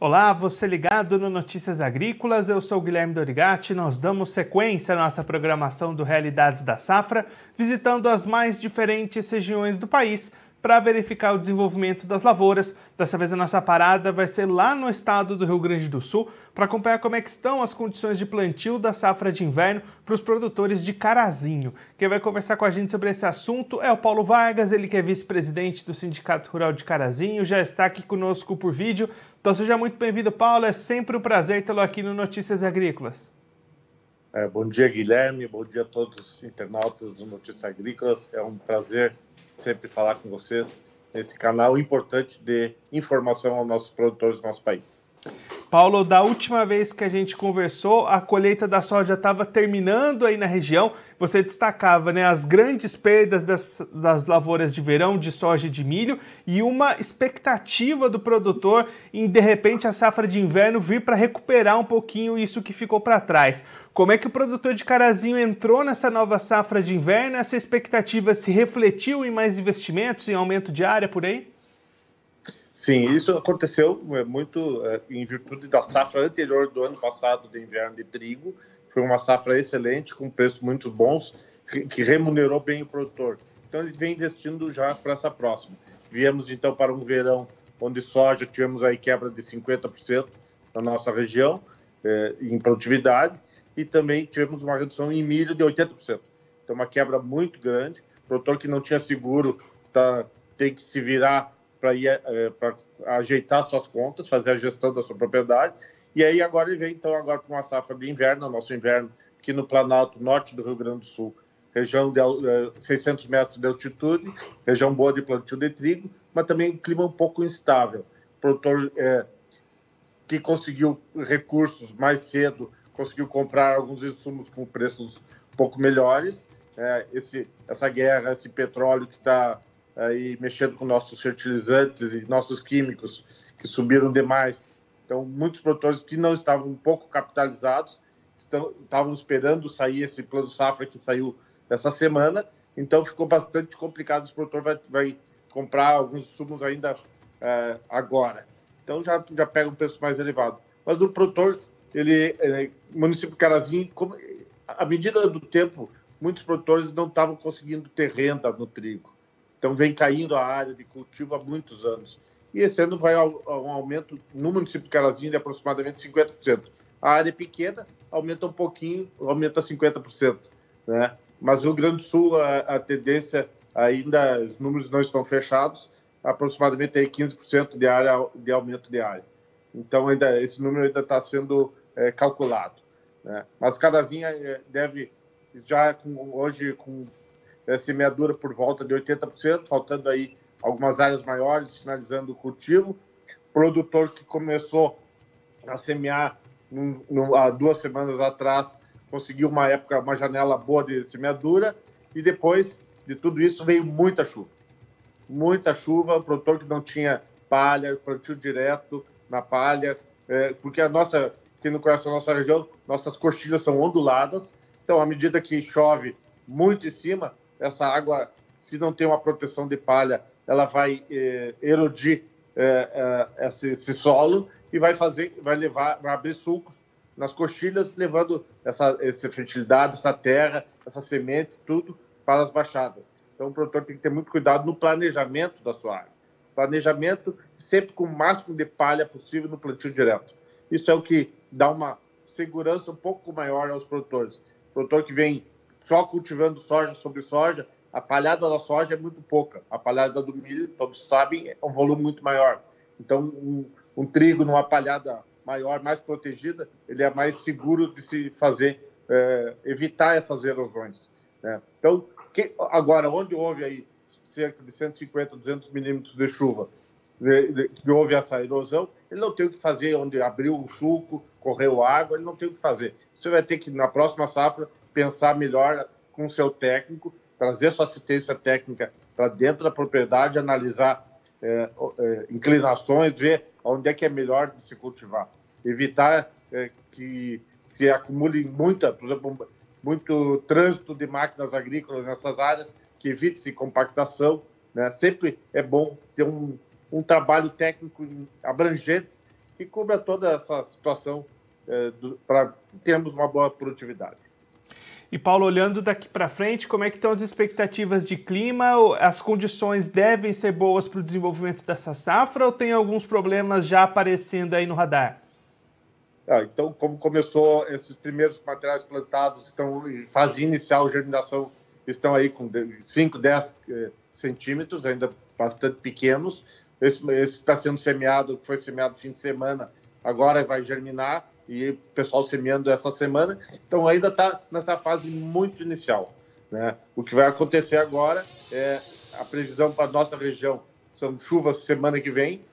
Olá, você ligado no Notícias Agrícolas, eu sou Guilherme Dorigati. Nós damos sequência à nossa programação do Realidades da Safra, visitando as mais diferentes regiões do país para verificar o desenvolvimento das lavouras. Dessa vez a nossa parada vai ser lá no estado do Rio Grande do Sul para acompanhar como é estão as condições de plantio da safra de inverno para os produtores de Carazinho. Quem vai conversar com a gente sobre esse assunto é o Paulo Vargas, ele que é vice-presidente do Sindicato Rural de Carazinho, já está aqui conosco por vídeo. Então seja muito bem-vindo, Paulo. É sempre um prazer tê-lo aqui no Notícias Agrícolas. É, bom dia, Guilherme. Bom dia a todos os internautas do Notícias Agrícolas. É um prazer sempre falar com vocês nesse canal importante de informação aos nossos produtores do nosso país. Paulo, da última vez que a gente conversou, a colheita da soja estava terminando aí na região. Você destacava né, as grandes perdas das, das lavouras de verão de soja e de milho e uma expectativa do produtor em, de repente, a safra de inverno vir para recuperar um pouquinho isso que ficou para trás. Como é que o produtor de Carazinho entrou nessa nova safra de inverno? Essa expectativa se refletiu em mais investimentos, em aumento de área por aí? Sim, isso aconteceu é, muito é, em virtude da safra anterior do ano passado de inverno de trigo. Foi uma safra excelente, com preços muito bons, que remunerou bem o produtor. Então, ele vem investindo já para essa próxima. Viemos, então, para um verão onde soja tivemos aí quebra de 50% na nossa região, é, em produtividade, e também tivemos uma redução em milho de 80%. Então, uma quebra muito grande. O produtor que não tinha seguro tá, tem que se virar para é, para ajeitar suas contas, fazer a gestão da sua propriedade. E aí agora ele vem então agora com uma safra de inverno, nosso inverno aqui no Planalto Norte do Rio Grande do Sul, região de é, 600 metros de altitude, região boa de plantio de trigo, mas também clima um pouco instável. O produtor é, que conseguiu recursos mais cedo, conseguiu comprar alguns insumos com preços um pouco melhores. É, esse, essa guerra, esse petróleo que está aí mexendo com nossos fertilizantes e nossos químicos que subiram demais. Então, muitos produtores que não estavam um pouco capitalizados estão, estavam esperando sair esse plano safra que saiu essa semana. Então, ficou bastante complicado. O produtor vai, vai comprar alguns sumos ainda é, agora. Então, já, já pega um preço mais elevado. Mas o produtor, ele, ele município de Carazinho, como, à medida do tempo, muitos produtores não estavam conseguindo ter renda no trigo. Então, vem caindo a área de cultivo há muitos anos. E esse ano vai a um aumento no município de Carazinho de aproximadamente 50%. A área pequena, aumenta um pouquinho, aumenta 50%. Né? Mas no Grande Sul, a, a tendência ainda, os números não estão fechados, aproximadamente aí 15% de área de aumento de área. Então, ainda esse número ainda está sendo é, calculado. Né? Mas Carazinha é, deve, já com, hoje, com é, semeadura por volta de 80%, faltando aí algumas áreas maiores, finalizando o cultivo. Produtor que começou a semear num, num, há duas semanas atrás, conseguiu uma época, uma janela boa de semeadura, e depois de tudo isso veio muita chuva. Muita chuva, o produtor que não tinha palha, plantio direto na palha, é, porque a nossa, quem não conhece a nossa região, nossas coxilhas são onduladas, então à medida que chove muito em cima, essa água, se não tem uma proteção de palha, ela vai eh, erodir eh, eh, esse, esse, solo e vai fazer, vai levar, vai abrir sulcos nas coxilhas, levando essa, essa fertilidade, essa terra, essa semente, tudo para as baixadas. Então, o produtor tem que ter muito cuidado no planejamento da sua área. Planejamento sempre com o máximo de palha possível no plantio direto. Isso é o que dá uma segurança um pouco maior aos produtores. O produtor que vem só cultivando soja sobre soja, a palhada da soja é muito pouca. A palhada do milho, todos sabem, é um volume muito maior. Então, um, um trigo numa palhada maior, mais protegida, ele é mais seguro de se fazer, é, evitar essas erosões. Né? Então, que, agora, onde houve aí cerca de 150, 200 milímetros de chuva, que houve essa erosão, ele não tem o que fazer onde abriu o sulco, correu água, ele não tem o que fazer. Você vai ter que, na próxima safra, pensar melhor com o seu técnico, trazer sua assistência técnica para dentro da propriedade, analisar é, é, inclinações, ver onde é que é melhor de se cultivar. Evitar é, que se acumule muita, por exemplo, muito trânsito de máquinas agrícolas nessas áreas, que evite-se compactação. Né? Sempre é bom ter um, um trabalho técnico abrangente que cubra toda essa situação é, para termos uma boa produtividade. E Paulo, olhando daqui para frente, como é que estão as expectativas de clima? As condições devem ser boas para o desenvolvimento dessa safra ou tem alguns problemas já aparecendo aí no radar? Ah, então, como começou, esses primeiros materiais plantados estão em fase inicial, germinação, estão aí com 5, 10 eh, centímetros, ainda bastante pequenos. Esse, esse está sendo semeado, foi semeado fim de semana, agora vai germinar e o pessoal semeando essa semana. Então, ainda está nessa fase muito inicial. Né? O que vai acontecer agora é a previsão para a nossa região são chuvas semana que vem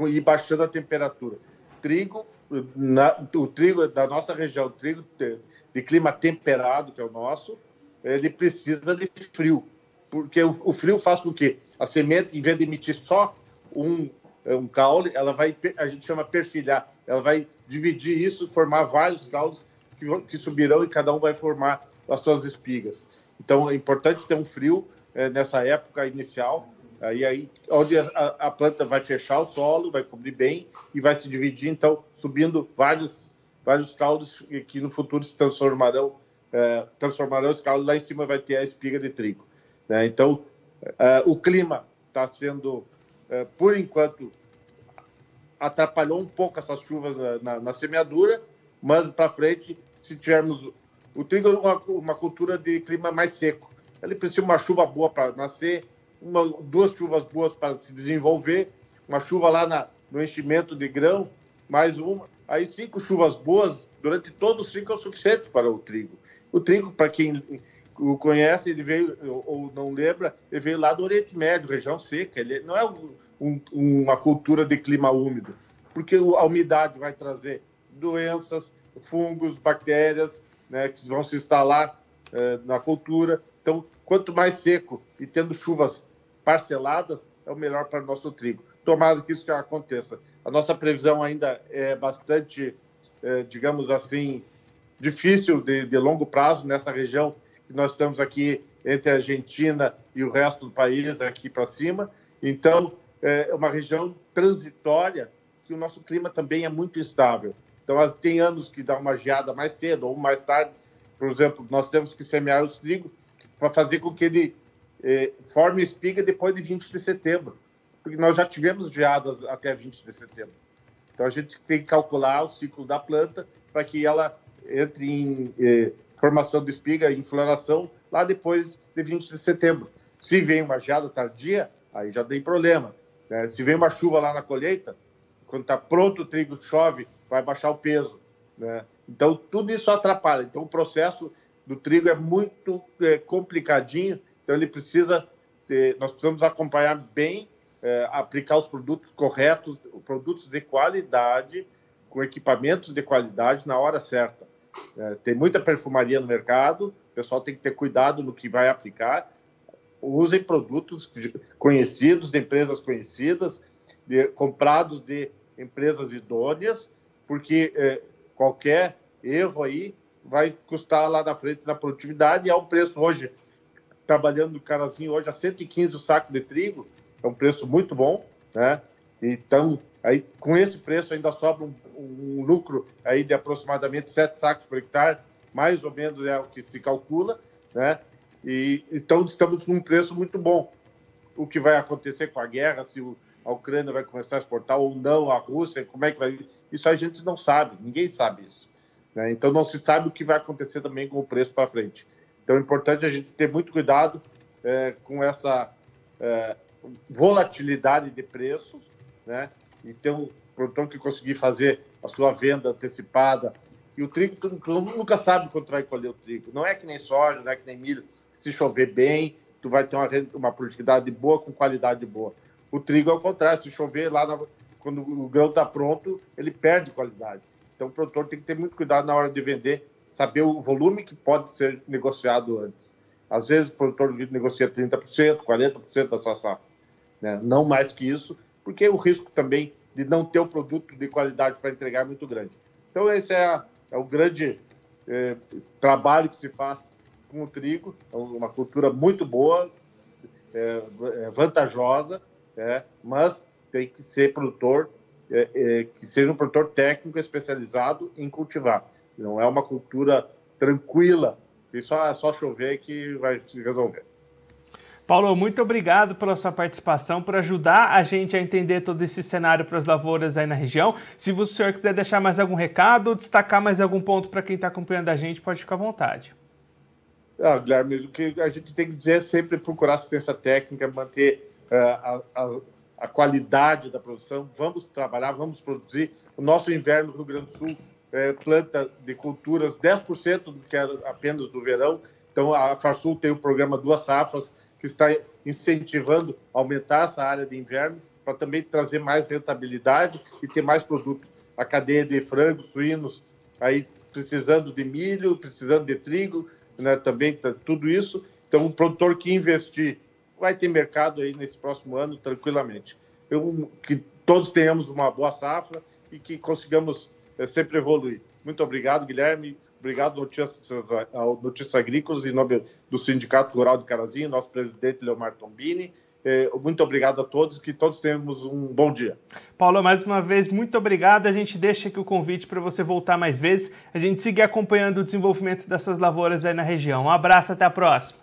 e baixando a temperatura. Trigo na, o trigo da nossa região, trigo de, de, clima temperado, que é o nosso, ele precisa de frio. Porque o, o, frio faz com que a semente, em vez de emitir só um, um caule, ela vai, a gente chama perfilhar, ela vai dividir isso, formar vários caules que, que subirão e cada um vai formar as suas espigas. Então é importante ter um frio é, nessa época inicial Aí, aí onde a, a, planta vai fechar o solo, vai cobrir bem e vai se dividir, então, subindo vários, vários caldos que, que no futuro se transformarão, é, transformarão os caldos. Lá em cima vai ter a espiga de trigo. Né? Então, é, o clima está sendo, é, por enquanto, atrapalhou um pouco essas chuvas na, na, na semeadura, mas para frente, se tivermos. O trigo é uma, uma cultura de clima mais seco. Ele precisa de uma chuva boa para nascer, uma, duas chuvas boas para se desenvolver, uma chuva lá na, no enchimento de grão, mais uma, aí cinco chuvas boas durante todo o ciclo é o suficiente para o trigo. O trigo, para quem o conhece, ele veio, ou não lembra, ele veio lá do Oriente Médio, região seca, ele não é um, uma cultura de clima úmido, porque a umidade vai trazer doenças, fungos, bactérias, né, que vão se instalar eh, na cultura. Então, quanto mais seco e tendo chuvas parceladas, é o melhor para o nosso trigo. Tomara que isso aconteça. A nossa previsão ainda é bastante, é, digamos assim, difícil de, de, longo prazo nessa região que nós estamos aqui entre a Argentina e o resto do país, aqui para cima. Então, é uma região transitória que o nosso clima também é muito instável. Então, tem anos que dá uma geada mais cedo ou mais tarde. Por exemplo, nós temos que semear os trigo para fazer com que ele eh, forme espiga depois de 20 de setembro, porque nós já tivemos geadas até 20 de setembro. Então a gente tem que calcular o ciclo da planta para que ela entre em eh, formação de espiga, em floração, lá depois de 20 de setembro. Se vem uma geada tardia, aí já tem problema. Né? Se vem uma chuva lá na colheita, quando está pronto o trigo chove, vai baixar o peso. Né? Então tudo isso atrapalha. Então o processo do trigo é muito é, complicadinho, então ele precisa ter, nós precisamos acompanhar bem, é, aplicar os produtos corretos, produtos de qualidade, com equipamentos de qualidade na hora certa. É, tem muita perfumaria no mercado, o pessoal tem que ter cuidado no que vai aplicar. Usem produtos conhecidos, de empresas conhecidas, de, comprados de empresas idôneas, porque é, qualquer erro aí vai custar lá na frente na produtividade e é um preço hoje, trabalhando no carazinho hoje a 115 o saco de trigo, é um preço muito bom, né? Então, aí com esse preço ainda sobra um, um lucro aí de aproximadamente 7 sacos por hectare, mais ou menos é o que se calcula, né? E então estamos num preço muito bom. O que vai acontecer com a guerra, se a Ucrânia vai começar a exportar ou não a Rússia, como é que vai. Isso a gente não sabe, ninguém sabe isso. Né? Então não se sabe o que vai acontecer também com o preço para frente. Então é importante a gente ter muito cuidado é, com essa é, volatilidade de preços, né? Então, produtor que conseguir fazer a sua venda antecipada. E o trigo, tu, nunca sabe quando vai colher o trigo. Não é que nem soja, não é que nem milho. Se chover bem, tu vai ter uma, uma produtividade boa com qualidade boa. O trigo é o contrário. Se chover lá, na, quando o grão está pronto, ele perde qualidade. Então, o produtor tem que ter muito cuidado na hora de vender, saber o volume que pode ser negociado antes. Às vezes, o produtor negocia 30%, 40% da sua safra. Né? Não mais que isso, porque o risco também de não ter o produto de qualidade para entregar é muito grande. Então, esse é, a, é o grande é, trabalho que se faz com o trigo. É uma cultura muito boa, é, é vantajosa, é, mas tem que ser produtor é, é, que seja um produtor técnico especializado em cultivar. Não é uma cultura tranquila, que só, só chover que vai se resolver. Paulo, muito obrigado pela sua participação, por ajudar a gente a entender todo esse cenário para as lavouras aí na região. Se o senhor quiser deixar mais algum recado ou destacar mais algum ponto para quem está acompanhando a gente, pode ficar à vontade. Ah, Guilherme, o que a gente tem que dizer é sempre procurar assistência técnica, manter uh, a, a, a, qualidade da produção. Vamos trabalhar, vamos produzir. O nosso inverno no Rio Grande do Sul é, planta de culturas 10% do que é apenas do verão. Então, a Farsul tem o programa Duas Safras, que está incentivando aumentar essa área de inverno para também trazer mais rentabilidade e ter mais produtos. A cadeia de frangos, suínos, aí precisando de milho, precisando de trigo, né, também tá, tudo isso. Então, o produtor que investir vai ter mercado aí nesse próximo ano tranquilamente. Eu, que todos tenhamos uma boa safra e que consigamos é, sempre evoluir. Muito obrigado, Guilherme. Obrigado, Notícias, Notícias Agrícolas, em nome do Sindicato Rural de Carazinho, nosso presidente Leomar Tombini. É, muito obrigado a todos, que todos tenhamos um bom dia. Paulo, mais uma vez, muito obrigado. A gente deixa aqui o convite para você voltar mais vezes. A gente seguir acompanhando o desenvolvimento dessas lavouras aí na região. Um abraço, até a próxima.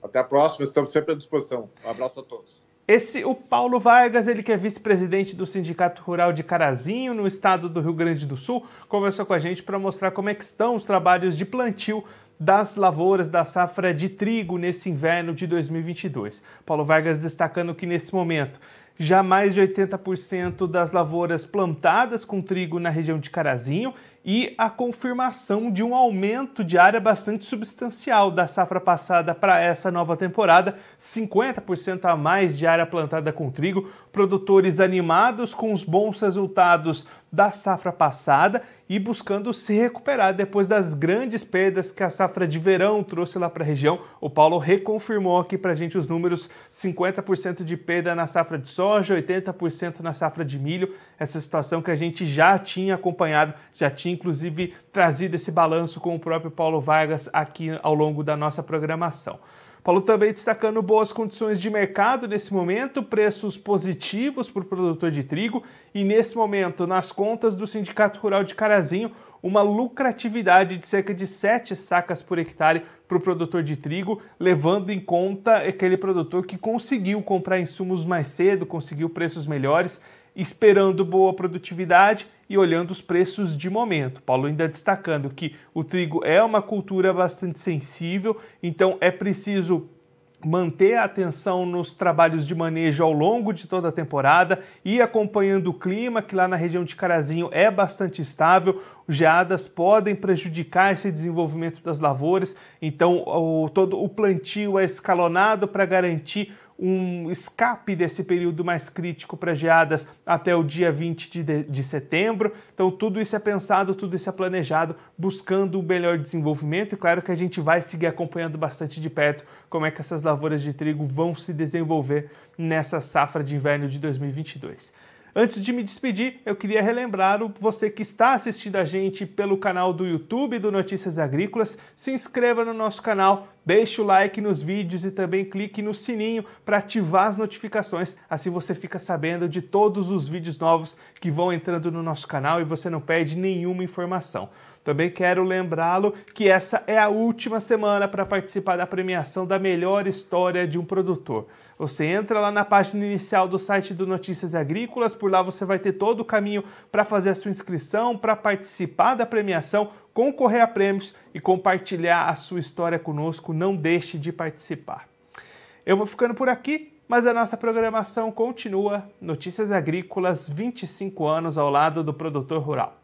Até a próxima, estamos sempre à disposição. Um abraço a todos. Esse, o Paulo Vargas, ele que é vice-presidente do Sindicato Rural de Carazinho, no estado do Rio Grande do Sul, conversou com a gente para mostrar como é que estão os trabalhos de plantio das lavouras da safra de trigo nesse inverno de 2022. Paulo Vargas destacando que nesse momento já mais de 80% das lavouras plantadas com trigo na região de Carazinho e a confirmação de um aumento de área bastante substancial da safra passada para essa nova temporada, 50% a mais de área plantada com trigo, produtores animados com os bons resultados da safra passada e buscando se recuperar depois das grandes perdas que a safra de verão trouxe lá para a região. O Paulo reconfirmou aqui para a gente os números: 50% de perda na safra de soja, 80% na safra de milho. Essa situação que a gente já tinha acompanhado, já tinha inclusive trazido esse balanço com o próprio Paulo Vargas aqui ao longo da nossa programação. Paulo também destacando boas condições de mercado nesse momento, preços positivos para o produtor de trigo e nesse momento, nas contas do Sindicato Rural de Carazinho, uma lucratividade de cerca de 7 sacas por hectare para o produtor de trigo, levando em conta aquele produtor que conseguiu comprar insumos mais cedo, conseguiu preços melhores, esperando boa produtividade e olhando os preços de momento. Paulo ainda destacando que o trigo é uma cultura bastante sensível, então é preciso manter a atenção nos trabalhos de manejo ao longo de toda a temporada e acompanhando o clima, que lá na região de Carazinho é bastante estável. Geadas podem prejudicar esse desenvolvimento das lavouras, então o, todo o plantio é escalonado para garantir um escape desse período mais crítico para geadas até o dia 20 de, de, setembro. Então, tudo isso é pensado, tudo isso é planejado, buscando o um melhor desenvolvimento. E claro que a gente vai seguir acompanhando bastante de perto como é que essas lavouras de trigo vão se desenvolver nessa safra de inverno de 2022. Antes de me despedir, eu queria relembrar você que está assistindo a gente pelo canal do YouTube do Notícias Agrícolas, se inscreva no nosso canal, deixe o like nos vídeos e também clique no sininho para ativar as notificações, assim você fica sabendo de todos os vídeos novos que vão entrando no nosso canal e você não perde nenhuma informação. Também quero lembrá-lo que essa é a última semana para participar da premiação da melhor história de um produtor. Você entra lá na página inicial do site do Notícias Agrícolas, por lá você vai ter todo o caminho para fazer a sua inscrição, para participar da premiação, concorrer a prêmios e compartilhar a sua história conosco. Não deixe de participar. Eu vou ficando por aqui, mas a nossa programação continua. Notícias Agrícolas, 25 anos ao lado do produtor rural.